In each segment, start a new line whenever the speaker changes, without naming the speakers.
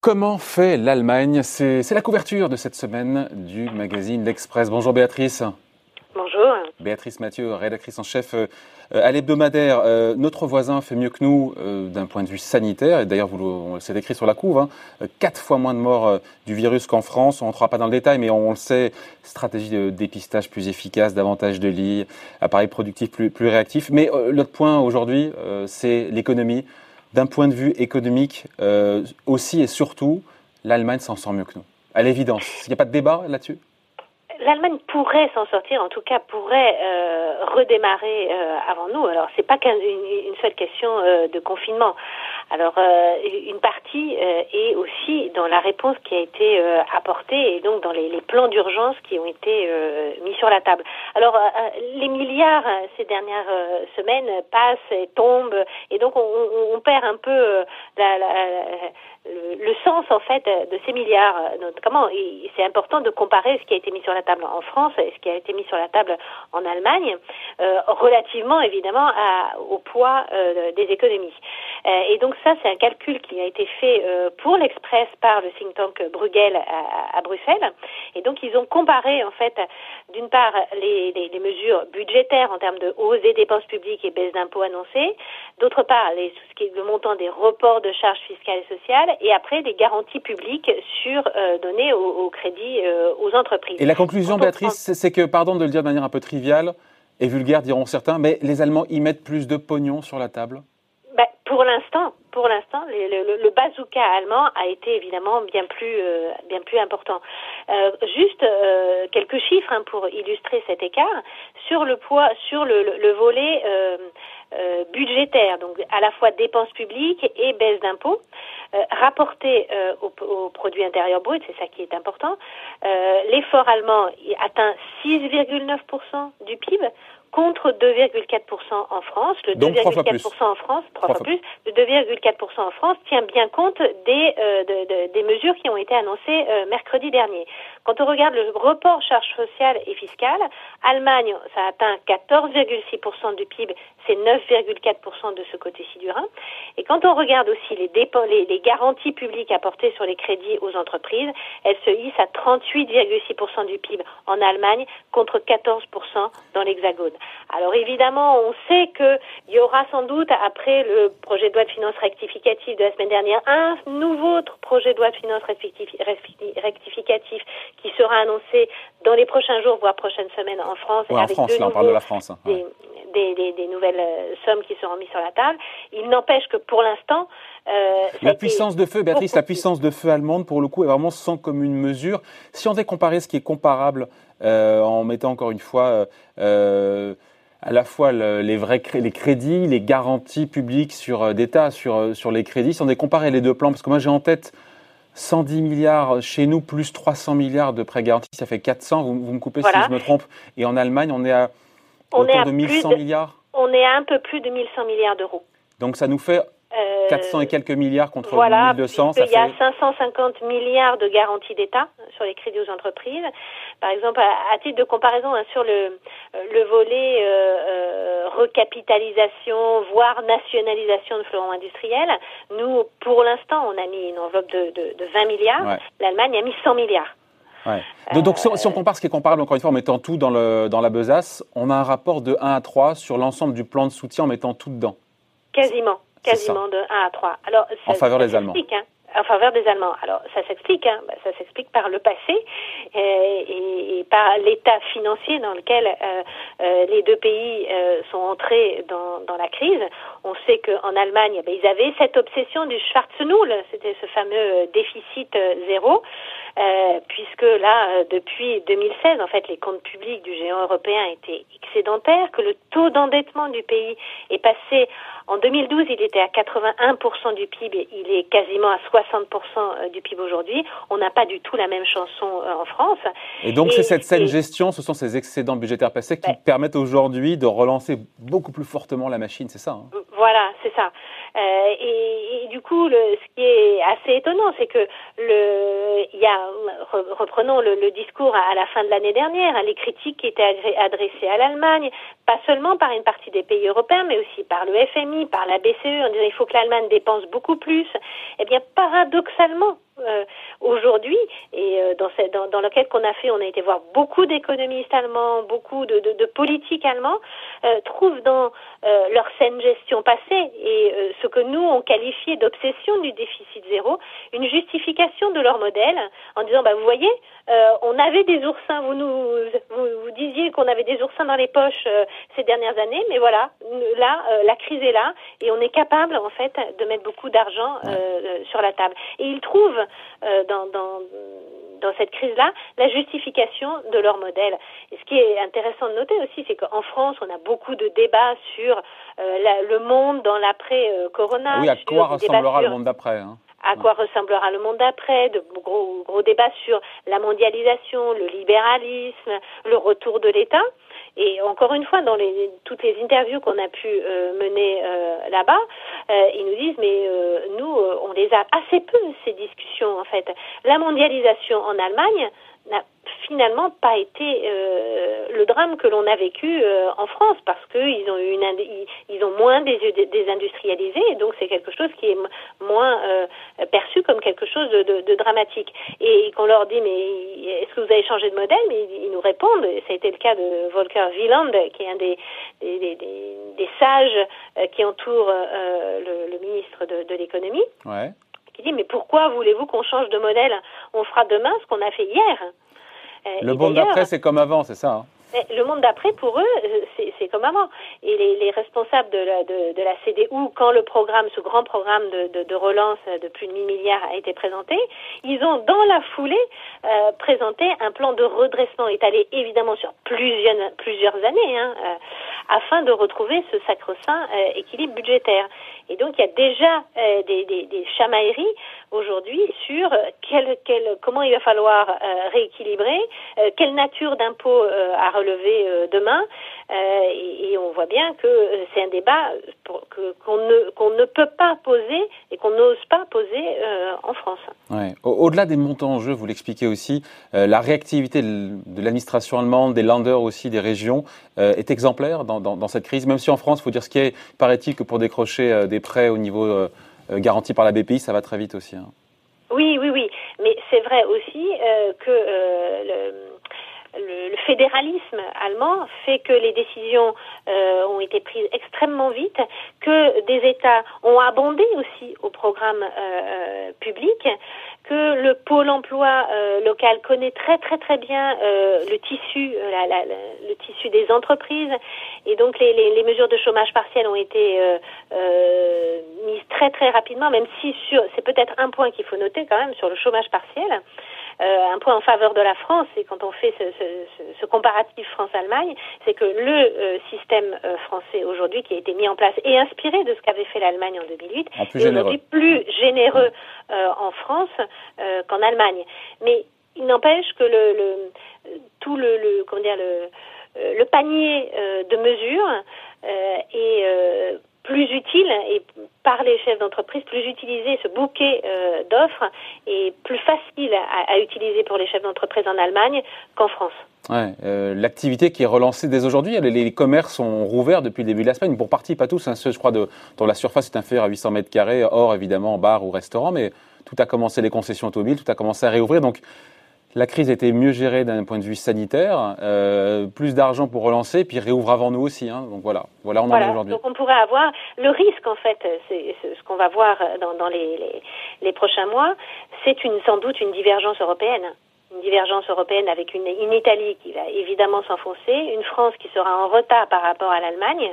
Comment fait l'Allemagne? C'est la couverture de cette semaine du magazine L'Express. Bonjour Béatrice.
Bonjour.
Béatrice Mathieu, rédactrice en chef euh, à l'hebdomadaire. Euh, notre voisin fait mieux que nous euh, d'un point de vue sanitaire, et d'ailleurs, c'est écrit sur la couve, hein. quatre fois moins de morts du virus qu'en France. On ne rentrera pas dans le détail, mais on, le sait, stratégie de dépistage plus efficace, davantage de lits, appareils productifs plus, plus réactifs. Mais l'autre point aujourd'hui, c'est l'économie d'un point de vue économique aussi et surtout, l'Allemagne s'en sort mieux que nous. À l'évidence. Il n'y a pas de débat là-dessus?
L'Allemagne pourrait s'en sortir, en tout cas pourrait euh, redémarrer euh, avant nous. Alors c'est pas qu'une une seule question de confinement. Alors une partie est aussi dans la réponse qui a été apportée et donc dans les, les plans d'urgence qui ont été mis sur la table. Alors les milliards ces dernières semaines passent et tombent et donc on, on perd un peu la, la le, sens en fait de ces milliards. Comment c'est important de comparer ce qui a été mis sur la table en France et ce qui a été mis sur la table en Allemagne, euh, relativement évidemment à, au poids euh, des économies. Euh, et donc ça, c'est un calcul qui a été fait pour l'Express par le think tank Bruegel à, à, Bruxelles. Et donc ils ont comparé en fait, d'une part les, les, les, mesures budgétaires en termes de hausse des dépenses publiques et baisse d'impôts annoncées, d'autre part les, ce qui est le montant des reports de charges fiscales et sociales et après des garanties publiques sur euh, données au, crédit euh, aux entreprises.
Et la conclusion, Béatrice, c'est que, pardon de le dire de manière un peu triviale et vulgaire, diront certains, mais les Allemands y mettent plus de pognon sur la table?
Pour l'instant, pour l'instant, le, le, bazooka allemand a été évidemment bien plus, euh, bien plus important. Euh, juste euh, quelques chiffres hein, pour illustrer cet écart sur le poids, sur le, le volet budgétaire, donc à la fois dépenses publiques et baisse d'impôts. Euh, rapporté euh, au, au, produit intérieur brut, c'est ça qui est important. Euh, l'effort allemand atteint 6,9% du PIB contre 2,4% en France.
Le 2,4%
en France, trois, fois, plus, le 2,4% en France tient bien compte des, euh, de, de, des mesures qui ont été annoncées euh, mercredi dernier. Quand on regarde le report charges sociales et fiscales, Allemagne, ça atteint 14,6% du PIB, c'est 9,4% de ce côté-ci du Rhin. Et quand on regarde aussi les, dépenses, les, les garanties publiques apportées sur les crédits aux entreprises, elles se hissent à 38,6% du PIB en Allemagne contre 14% dans l'Hexagone. Alors évidemment, on sait qu'il y aura sans doute, après le projet de loi de finances rectificative de la semaine dernière, un nouveau projet de loi de finances rectificatif qui sera annoncé dans les prochains jours, voire prochaines semaines en France.
En France, là, on parle de la France. Hein.
Des, des, des, nouvelles sommes qui seront mises sur la table. Il n'empêche que pour l'instant,
euh, la puissance de feu, Béatrice, la puissance de feu allemande, pour le coup, est vraiment sans commune mesure. Si on devait comparer ce qui est comparable euh, en mettant encore une fois euh, à la fois les vrais les crédits, les garanties publiques sur d'État sur, sur les crédits, si on est comparé les deux plans, parce que moi j'ai en tête 110 milliards chez nous plus 300 milliards de prêts garantis, ça fait 400, vous, me coupez si je me trompe, et en Allemagne on est à on autour de 1100 milliards
On est à un peu plus de 1100 milliards d'euros.
Donc ça nous fait 400 et quelques milliards contre
voilà,
1200.
Ça il y a 550 milliards de garanties d'État sur les crédits aux entreprises. Par exemple, à, titre de comparaison, hein, sur le, le volet euh, euh, recapitalisation, voire nationalisation de fleurons industriels, nous, pour l'instant, on a mis une enveloppe de, de, de 20 milliards. L'Allemagne a mis 100 milliards.
Ouais. Donc, si, on, compare ce qui est comparable, encore une fois, en mettant tout dans, le, dans la besace, on a un rapport de 1 à 3 sur l'ensemble du plan de soutien en mettant tout dedans.
Quasiment quasiment de 1 à 3.
Alors, ça, en faveur des Allemands.
Hein, en faveur des Allemands. Alors, ça s'explique, hein, bah, ça s'explique par le passé euh, et, et, par l'état financier dans lequel euh, euh, les deux pays sont entrés dans, dans, la crise. On sait qu'en Allemagne, bah, ils avaient cette obsession du Schwarz-Null, c'était ce fameux déficit zéro. Euh, puisque là, euh, depuis 2016, en fait, les comptes publics du géant européen étaient excédentaires, que le taux d'endettement du pays est passé, en 2012, il était à 81% du PIB, il est quasiment à 60% euh, du PIB aujourd'hui. On n'a pas du tout la même chanson en France.
Et donc, c'est cette saine gestion, ce sont ces excédents budgétaires passés qui permettent aujourd'hui de relancer beaucoup plus fortement la machine, c'est ça hein?
Voilà, c'est ça. Et, du coup, le, ce qui est assez étonnant, c'est que le, y a, reprenons le, le discours à, la fin de l'année dernière, hein, les critiques qui étaient adressées à l'Allemagne, pas seulement par une partie des pays européens, mais aussi par le FMI, par la BCE, en disant il faut que l'Allemagne dépense beaucoup plus. Eh bien, paradoxalement, euh, aujourd'hui et euh, dans, cette, dans, dans lequel qu'on a fait, on a été voir beaucoup d'économistes allemands, beaucoup de, de, de politiques allemands, euh, trouvent dans euh, leur saine gestion passée et euh, ce que nous on qualifiait d'obsession du déficit zéro, une justification de leur modèle en disant bah vous voyez, on avait des oursins, vous nous vous, vous disiez qu'on avait des oursins dans les poches ces dernières années, mais voilà, là la crise est là et on est capable en fait de mettre beaucoup d'argent sur la table. Et ils trouvent euh, dans, dans, dans cette crise-là la justification de leur modèle. Et ce qui est intéressant de noter aussi, c'est qu'en France, on a beaucoup de débats sur euh, la, le monde dans l'après-corona.
oui, à quoi ressemblera le monde d'après hein
à quoi ressemblera le monde d'après, de gros, gros débats sur la mondialisation, le libéralisme, le retour de l'État. Et encore une fois, dans les, toutes les interviews qu'on a pu euh, mener euh, là-bas, euh, ils nous disent mais nous, on les a assez peu ces discussions en fait. La mondialisation en Allemagne n'a finalement pas été euh, le drame que l'on a vécu euh, en France parce qu'ils ont une ils, ont moins des désindustrialisé et donc c'est quelque chose qui est moins euh, perçu comme quelque chose de, de, de dramatique. Et qu'on leur dit mais est-ce que vous avez changé de modèle? Mais ils, nous répondent et ça a été le cas de Volker Wieland qui est un des des, des, des sages qui entourent le, le, ministre de, de l'économie.
Ouais.
Qui dit mais pourquoi voulez-vous qu'on change de modèle? On fera demain ce qu'on a fait hier
euh, le monde d'après, c'est comme avant, c'est ça hein?
le monde d'après, pour eux, euh, c'est comme avant. Et les, les responsables de la, de, de, la CDU, quand le programme, ce grand programme de, de, de, relance de plus de 1000 milliards a été présenté, ils ont dans la foulée euh, présenté un plan de redressement étalé évidemment sur plusieurs, plusieurs années, hein, euh, afin de retrouver ce sacro-saint euh, équilibre budgétaire. Et donc il y a déjà euh, des, chamailleries aujourd'hui sur quel, comment il va falloir rééquilibrer, quelle nature d'impôt à relever demain. Et, on voit bien que c'est un débat qu'on ne, qu'on ne peut pas poser et qu'on n'ose pas poser en France.
Ouais. Au-delà des montants en jeu, vous l'expliquez aussi, la réactivité de l'administration allemande, des landers aussi, des régions, est exemplaire dans, cette crise, même si en France, il faut dire ce qui est, paraît-il, que pour décrocher euh, des prêts au niveau euh, euh, garanti par la BPI, ça va très vite aussi. Hein.
Oui, oui, oui. Mais c'est vrai aussi euh, que le, le, le, fédéralisme allemand fait que les décisions euh, ont été prises extrêmement vite, que des États ont abondé aussi au programme euh, public, que le pôle emploi euh, local connaît très très très bien euh, le tissu, euh, la, la, le tissu des entreprises, et donc les, les, les mesures de chômage partiel ont été mises très très rapidement, même si sur c'est peut-être un point qu'il faut noter quand même sur le chômage partiel. Euh, un point en faveur de la France, et quand on fait ce, ce, ce comparatif France-Allemagne, c'est que le euh, système euh, français aujourd'hui qui a été mis en place et inspiré de ce qu'avait fait l'Allemagne en 2008 est aujourd'hui plus généreux en France qu'en Allemagne. Mais il n'empêche que le, le, tout le, le comment dire le, le panier de mesures est plus utile et par les chefs d'entreprise, plus utiliser ce bouquet euh, d'offres est plus facile à, utiliser pour les chefs d'entreprise en Allemagne qu'en France.
Ouais, euh, L'activité qui est relancée dès aujourd'hui, les, commerces sont rouverts depuis le début de la semaine, pour partie, pas tous, hein, je crois, de, dont la surface est inférieure à 800 mètres carrés, hors évidemment bar ou restaurant, mais tout a commencé, les concessions automobiles, tout a commencé à réouvrir. Donc la crise était mieux gérée d'un point de vue sanitaire, euh, plus d'argent pour relancer, puis réouvre avant nous aussi. Hein. Donc voilà, voilà on
voilà.
en est aujourd'hui.
Donc on pourrait avoir le risque en fait, c'est ce qu'on va voir dans, dans les, les, les, prochains mois, c'est une, sans doute une divergence européenne. Une divergence européenne avec une, une Italie qui va évidemment s'enfoncer, une France qui sera en retard par rapport à l'Allemagne,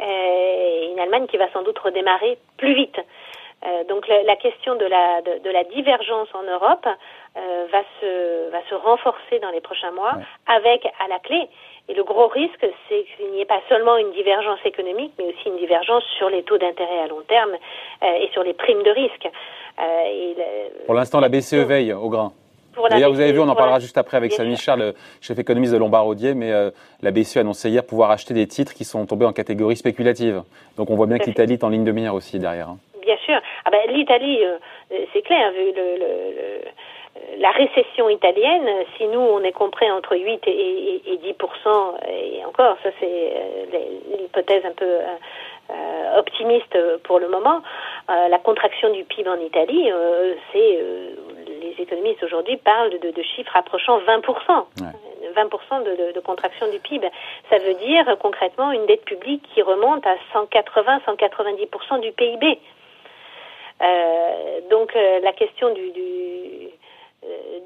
euh, une Allemagne qui va sans doute redémarrer plus vite. Euh, donc la, la, question de la, de, de, la divergence en Europe euh, va, se, va se renforcer dans les prochains mois ouais. avec à la clé. Et le gros risque, c'est qu'il n'y ait pas seulement une divergence économique, mais aussi une divergence sur les taux d'intérêt à long terme euh, et sur les primes de risque.
Euh, et le, Pour l'instant, la BCE veille au grain. D'ailleurs, vous avez vu, on en parlera juste après avec Samy Charles, chef économiste de Lombard-Odier, mais la BCE a annoncé hier pouvoir acheter des titres qui sont tombés en catégorie spéculative. Donc on voit bien que l'Italie est en ligne de mire aussi derrière. Hein.
Bien sûr. Ben, L'Italie, c'est clair, vu le, le la récession italienne, si nous on est compris entre 8 et, 10% et encore, ça c'est euh, l'hypothèse un peu euh, euh, optimiste pour le moment, la contraction du PIB en Italie, c'est les économistes aujourd'hui parlent de, chiffres approchant 20% 20 de, de, contraction du PIB. Ça veut dire concrètement une dette publique qui remonte à 180-190% du PIB. Donc la question du, du euh,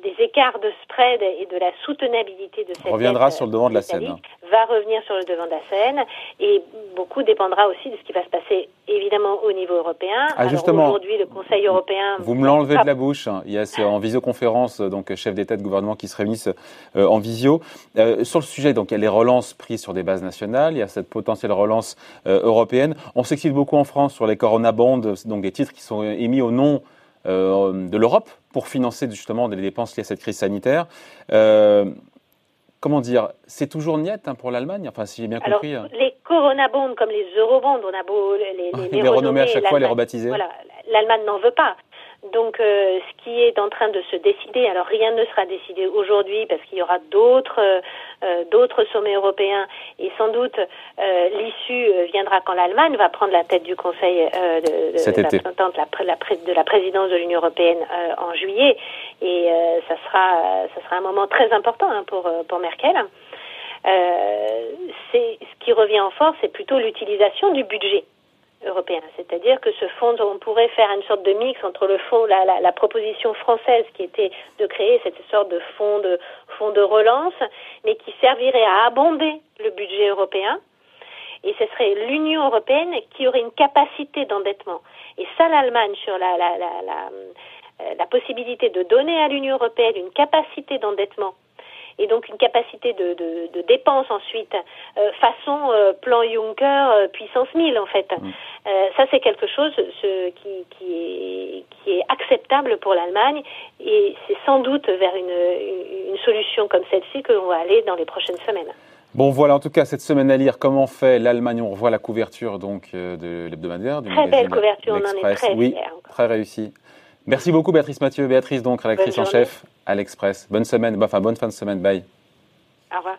des écarts de spread et de la soutenabilité de cette
reviendra sur le devant de la scène.
Va revenir sur le devant de la scène et beaucoup dépendra aussi de ce qui va se passer évidemment au niveau européen.
Ah, justement,
aujourd'hui le Conseil européen.
Vous me l'enlevez de la bouche. Il y a en visioconférence donc chef d'État de gouvernement qui se réunissent euh, en visio euh, sur le sujet. Donc il y a les relances prises sur des bases nationales. Il y a cette potentielle relance européenne. On s'excite beaucoup en France sur les Corona Bonds, donc des titres qui sont émis au nom de l'Europe pour financer justement des dépenses liées à cette crise sanitaire. Euh, comment dire, c'est toujours niet hein, pour l'Allemagne, enfin si j'ai bien compris.
Alors, hein. les Corona Bonds comme les Eurobonds, on a beau les, les,
les, les renommer à chaque fois, les rebaptiser.
Voilà, l'Allemagne n'en veut pas. Donc, euh, ce qui est en train de se décider, alors rien ne sera décidé aujourd'hui parce qu'il y aura d'autres euh, d'autres sommets européens et sans doute euh, l'issue viendra quand l'Allemagne va prendre la tête du Conseil de, de,
Cet été.
La, la, de la présidence de l'Union européenne en juillet et ça sera ça sera un moment très important hein, pour pour Merkel. c'est ce qui revient en force, c'est plutôt l'utilisation du budget européen. C'est-à-dire que ce fonds, on pourrait faire une sorte de mix entre le fonds, la, la, la, proposition française qui était de créer cette sorte de fonds de fonds de relance, mais qui servirait à abonder le budget européen. Et ce serait l'Union européenne qui aurait une capacité d'endettement. Et ça, l'Allemagne, sur la, la, la, la, euh, la possibilité de donner à l'Union européenne une capacité d'endettement et donc une capacité de, de, de dépense ensuite, euh, façon euh, plan Juncker euh, puissance 1000 en fait. Mm. ça c'est quelque chose ce, qui, qui, est, qui est acceptable pour l'Allemagne et c'est sans doute vers une, une solution comme celle-ci que l'on va aller dans les prochaines semaines.
Bon, voilà, en tout cas, cette semaine à lire comment fait l'Allemagne. On revoit la couverture donc de l'hebdomadaire.
Très belle couverture, on en est très
Oui, très réussi. Merci beaucoup, Béatrice Mathieu. Béatrice, donc, rédactrice en chef à l'Express. Bonne semaine, enfin, bonne fin de semaine. Bye.
Au revoir.